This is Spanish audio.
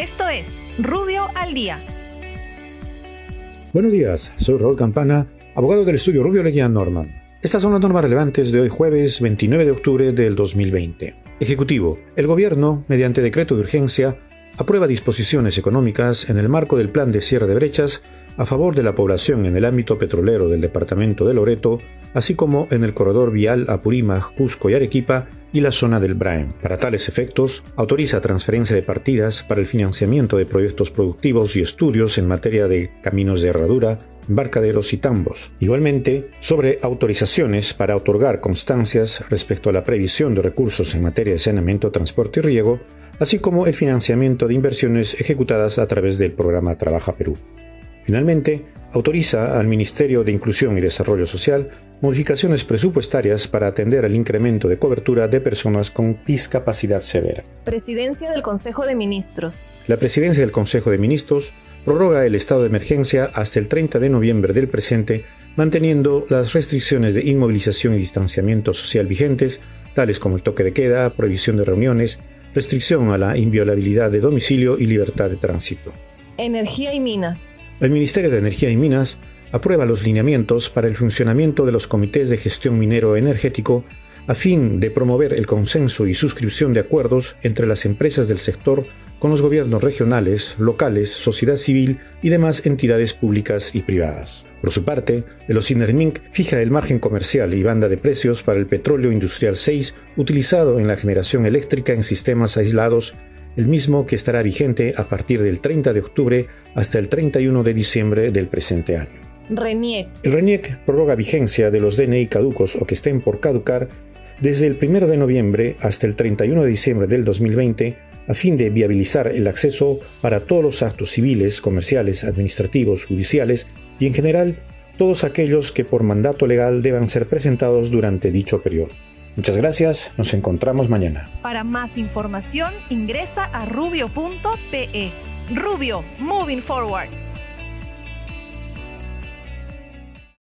Esto es Rubio al Día. Buenos días, soy Raúl Campana, abogado del estudio Rubio Leguía Norman. Estas son las normas relevantes de hoy jueves 29 de octubre del 2020. Ejecutivo. El Gobierno, mediante decreto de urgencia, aprueba disposiciones económicas en el marco del plan de cierre de brechas a favor de la población en el ámbito petrolero del departamento de Loreto, así como en el corredor vial Apurímac, Cusco y Arequipa y la zona del Braem. Para tales efectos, autoriza transferencia de partidas para el financiamiento de proyectos productivos y estudios en materia de caminos de herradura, embarcaderos y tambos. Igualmente, sobre autorizaciones para otorgar constancias respecto a la previsión de recursos en materia de saneamiento, transporte y riego, así como el financiamiento de inversiones ejecutadas a través del programa Trabaja Perú. Finalmente, autoriza al Ministerio de Inclusión y Desarrollo Social modificaciones presupuestarias para atender al incremento de cobertura de personas con discapacidad severa. Presidencia del Consejo de Ministros. La Presidencia del Consejo de Ministros prorroga el estado de emergencia hasta el 30 de noviembre del presente, manteniendo las restricciones de inmovilización y distanciamiento social vigentes, tales como el toque de queda, prohibición de reuniones, restricción a la inviolabilidad de domicilio y libertad de tránsito. Energía y Minas. El Ministerio de Energía y Minas aprueba los lineamientos para el funcionamiento de los comités de gestión minero energético a fin de promover el consenso y suscripción de acuerdos entre las empresas del sector con los gobiernos regionales, locales, sociedad civil y demás entidades públicas y privadas. Por su parte, el OCINERMINC fija el margen comercial y banda de precios para el petróleo industrial 6 utilizado en la generación eléctrica en sistemas aislados el mismo que estará vigente a partir del 30 de octubre hasta el 31 de diciembre del presente año. RENIEC. El RENIEC prorroga vigencia de los DNI caducos o que estén por caducar desde el 1 de noviembre hasta el 31 de diciembre del 2020 a fin de viabilizar el acceso para todos los actos civiles, comerciales, administrativos, judiciales y en general todos aquellos que por mandato legal deban ser presentados durante dicho periodo. Muchas gracias, nos encontramos mañana. Para más información ingresa a rubio.pe. Rubio, moving forward.